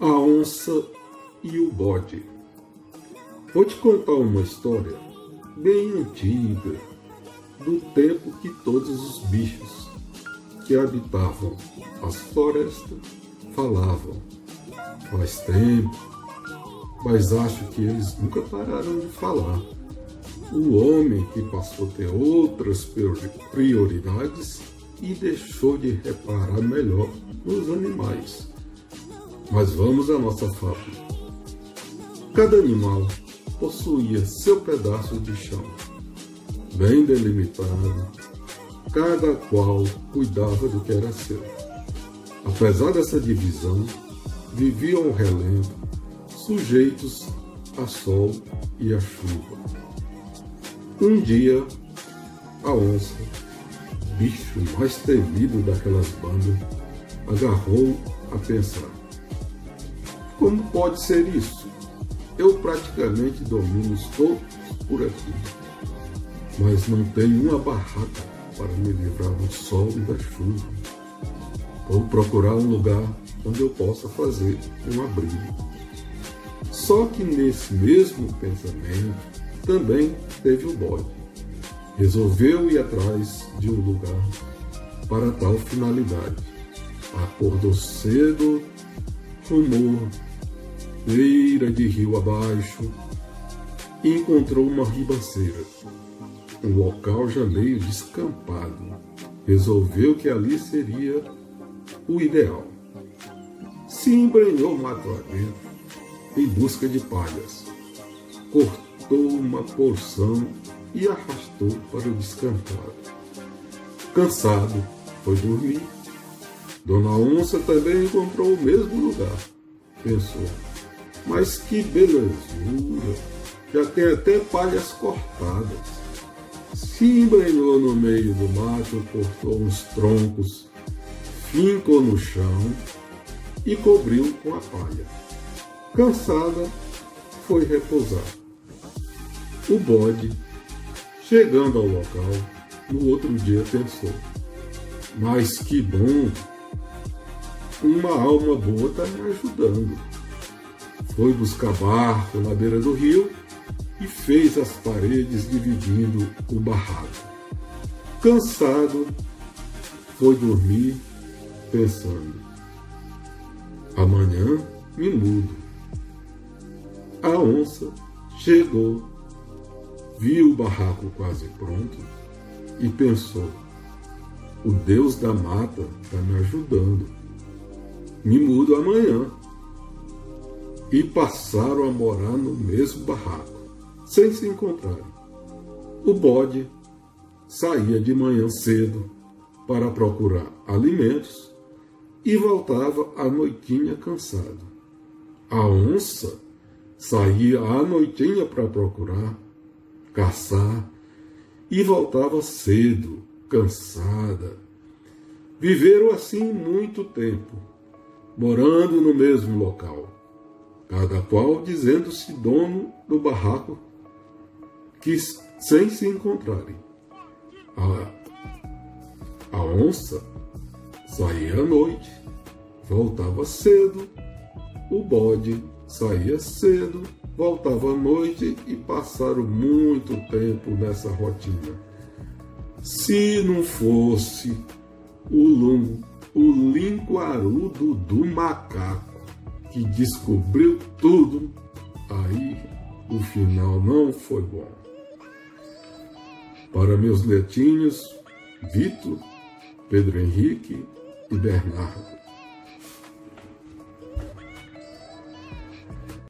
A onça e o bode. Vou te contar uma história bem antiga, do tempo que todos os bichos que habitavam as florestas falavam. Faz tempo, mas acho que eles nunca pararam de falar. O homem que passou a ter outras prioridades e deixou de reparar melhor nos animais. Mas vamos à nossa fábula. Cada animal possuía seu pedaço de chão, bem delimitado, cada qual cuidava do que era seu. Apesar dessa divisão, viviam ao relento, sujeitos a sol e a chuva. Um dia, a onça, bicho mais temido daquelas bandas, agarrou a pensar: Como pode ser isso? Eu praticamente domino todos por aqui, mas não tenho uma barraca para me livrar do sol e da chuva. Vou procurar um lugar onde eu possa fazer um abrigo. Só que nesse mesmo pensamento também teve o bode. Resolveu ir atrás de um lugar para tal finalidade. Acordou cedo, rumou de rio abaixo e encontrou uma ribanceira, um local já meio descampado. Resolveu que ali seria o ideal. Se embrenhou mato adentro em busca de palhas. Cortou uma porção e arrastou para o descampado. Cansado, foi dormir. Dona Onça também encontrou o mesmo lugar. Pensou, mas que belezura! Já tem até palhas cortadas. Se embrenhou no meio do mato, cortou uns troncos, fincou no chão e cobriu com a palha. Cansada, foi repousar. O bode, chegando ao local, no outro dia pensou: Mas que bom! Uma alma boa está me ajudando. Foi buscar barco na beira do rio e fez as paredes dividindo o barraco. Cansado, foi dormir pensando: Amanhã me mudo. A onça chegou, viu o barraco quase pronto e pensou: o Deus da mata está me ajudando. Me mudo amanhã. E passaram a morar no mesmo barraco, sem se encontrarem. O bode saía de manhã cedo para procurar alimentos e voltava à noitinha cansado. A onça saía à noitinha para procurar, caçar e voltava cedo, cansada. Viveram assim muito tempo, morando no mesmo local, cada qual dizendo-se dono do barraco, que sem se encontrarem. A, a onça saía à noite, voltava cedo, o bode Saía cedo, voltava à noite e passaram muito tempo nessa rotina. Se não fosse o, o linguarudo do macaco que descobriu tudo, aí o final não foi bom. Para meus netinhos, Vitor, Pedro Henrique e Bernardo.